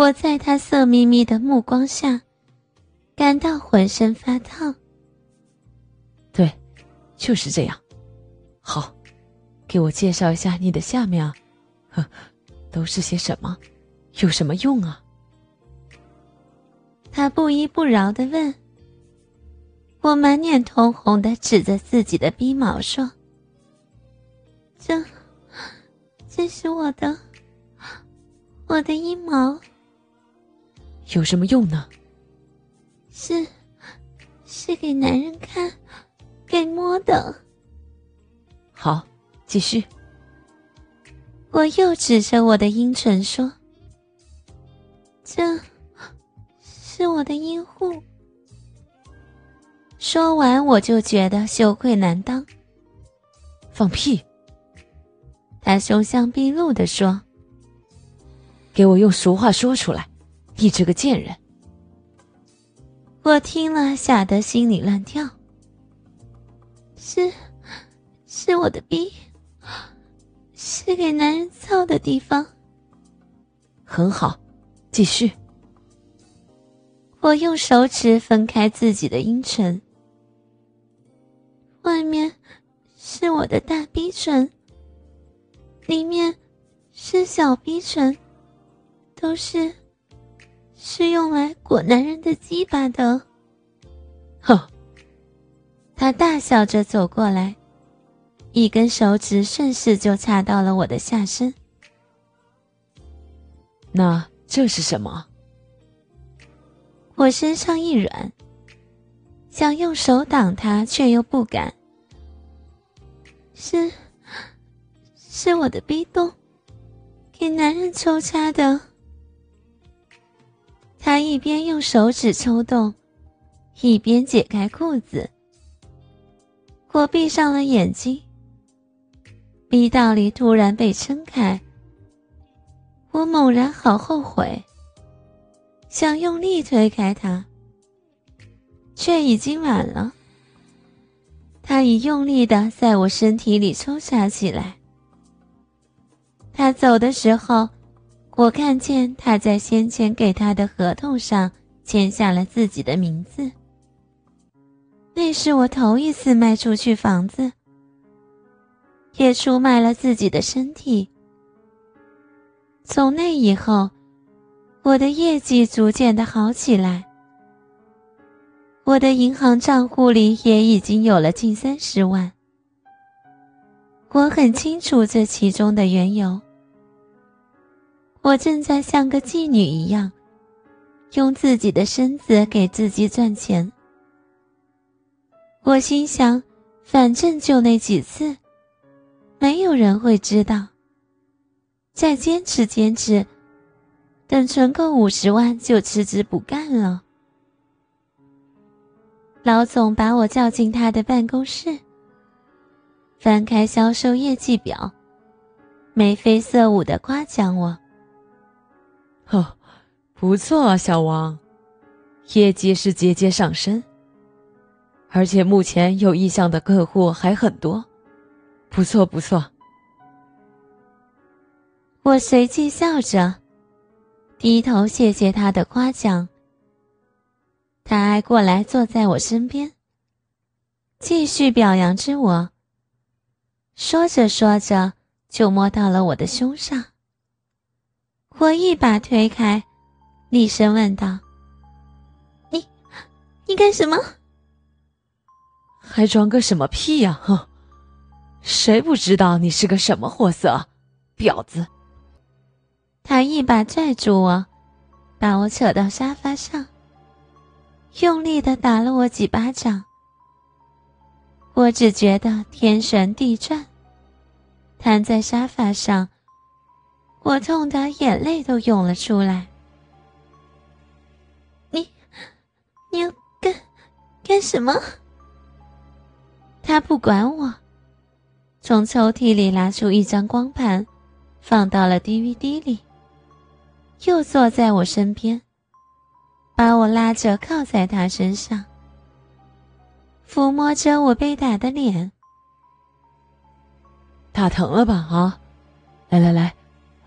我在他色眯眯的目光下，感到浑身发烫。对，就是这样。好，给我介绍一下你的下面啊，呵，都是些什么？有什么用啊？他不依不饶的问。我满脸通红的指着自己的鼻毛说：“这，这是我的，我的阴毛。有什么用呢？是，是给男人看，给摸的。好，继续。我又指着我的阴唇说：‘这，是我的阴户。’”说完，我就觉得羞愧难当。放屁！他凶相毕露的说：“给我用俗话说出来，你这个贱人！”我听了，吓得心里乱跳。是，是我的逼，是给男人操的地方。很好，继续。我用手指分开自己的阴唇。外面是我的大逼唇，里面是小逼唇，都是是用来裹男人的鸡巴的。哼！他大笑着走过来，一根手指顺势就插到了我的下身。那这是什么？我身上一软。想用手挡他，却又不敢。是，是我的逼洞，给男人抽插的。他一边用手指抽动，一边解开裤子。我闭上了眼睛，逼道里突然被撑开。我猛然好后悔，想用力推开他。却已经晚了。他已用力的在我身体里抽插起来。他走的时候，我看见他在先前给他的合同上签下了自己的名字。那是我头一次卖出去房子，也出卖了自己的身体。从那以后，我的业绩逐渐的好起来。我的银行账户里也已经有了近三十万。我很清楚这其中的缘由。我正在像个妓女一样，用自己的身子给自己赚钱。我心想，反正就那几次，没有人会知道。再坚持坚持，等存够五十万就辞职不干了。老总把我叫进他的办公室，翻开销售业绩表，眉飞色舞的夸奖我：“哦，不错啊，小王，业绩是节节上升，而且目前有意向的客户还很多，不错不错。”我随即笑着，低头谢谢他的夸奖。他挨过来坐在我身边，继续表扬着我。说着说着，就摸到了我的胸上。我一把推开，厉声问道：“你，你干什么？还装个什么屁呀？哼！谁不知道你是个什么货色，婊子！”他一把拽住我，把我扯到沙发上。用力的打了我几巴掌，我只觉得天旋地转，瘫在沙发上，我痛得眼泪都涌了出来。你，你要干干什么？他不管我，从抽屉里拿出一张光盘，放到了 DVD 里，又坐在我身边。把我拉着靠在他身上，抚摸着我被打的脸。打疼了吧？啊，来来来，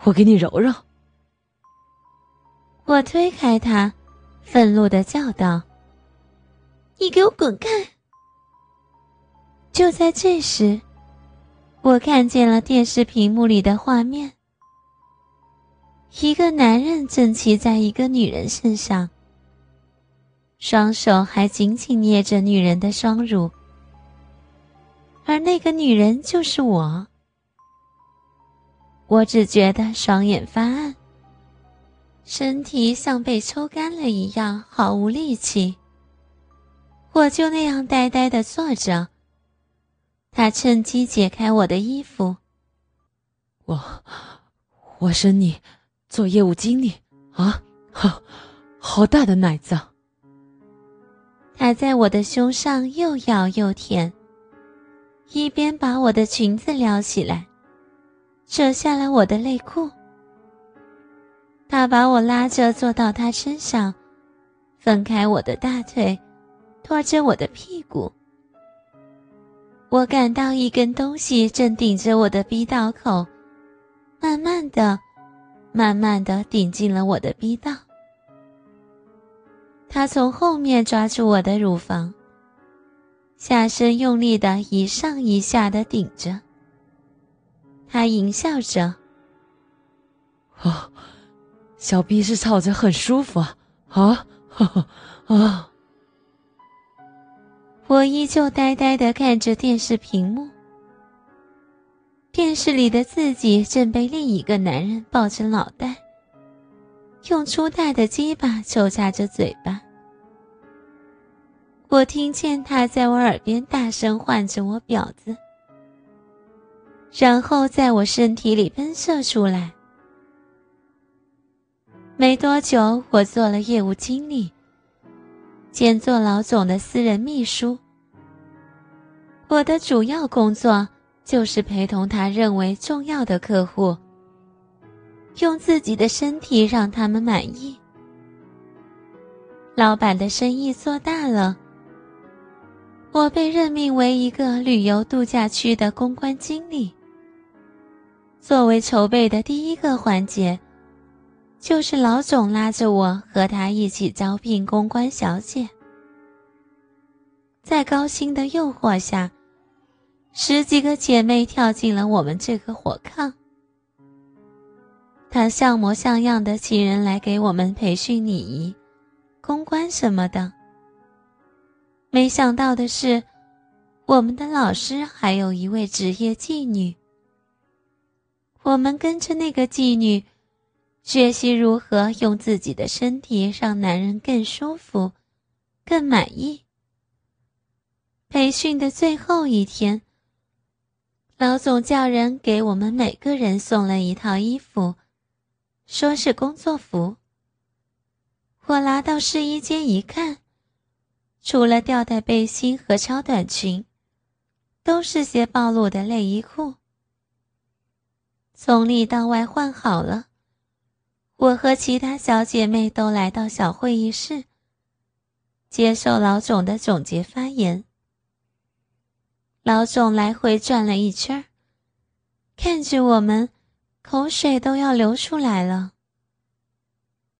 我给你揉揉。我推开他，愤怒的叫道：“你给我滚开！”就在这时，我看见了电视屏幕里的画面：一个男人正骑在一个女人身上，双手还紧紧捏着女人的双乳，而那个女人就是我。我只觉得双眼发暗。身体像被抽干了一样，毫无力气。我就那样呆呆的坐着。他趁机解开我的衣服。我，我升你做业务经理啊！好，好大的奶子。他在我的胸上又咬又舔，一边把我的裙子撩起来，扯下了我的内裤。他把我拉着坐到他身上，分开我的大腿，拖着我的屁股。我感到一根东西正顶着我的逼道口，慢慢的、慢慢的顶进了我的逼道。他从后面抓住我的乳房，下身用力的一上一下的顶着。他淫笑着：“哦。”小逼是操着很舒服啊！啊，啊！我依旧呆呆的看着电视屏幕，电视里的自己正被另一个男人抱着脑袋，用粗大的鸡巴抽插着嘴巴。我听见他在我耳边大声唤着我“婊子”，然后在我身体里喷射出来。没多久，我做了业务经理，兼做老总的私人秘书。我的主要工作就是陪同他认为重要的客户，用自己的身体让他们满意。老板的生意做大了，我被任命为一个旅游度假区的公关经理。作为筹备的第一个环节。就是老总拉着我和他一起招聘公关小姐，在高薪的诱惑下，十几个姐妹跳进了我们这个火炕。他像模像样的请人来给我们培训礼仪、公关什么的。没想到的是，我们的老师还有一位职业妓女。我们跟着那个妓女。学习如何用自己的身体让男人更舒服、更满意。培训的最后一天，老总叫人给我们每个人送了一套衣服，说是工作服。我拿到试衣间一看，除了吊带背心和超短裙，都是些暴露的内衣裤。从里到外换好了。我和其他小姐妹都来到小会议室，接受老总的总结发言。老总来回转了一圈，看着我们，口水都要流出来了。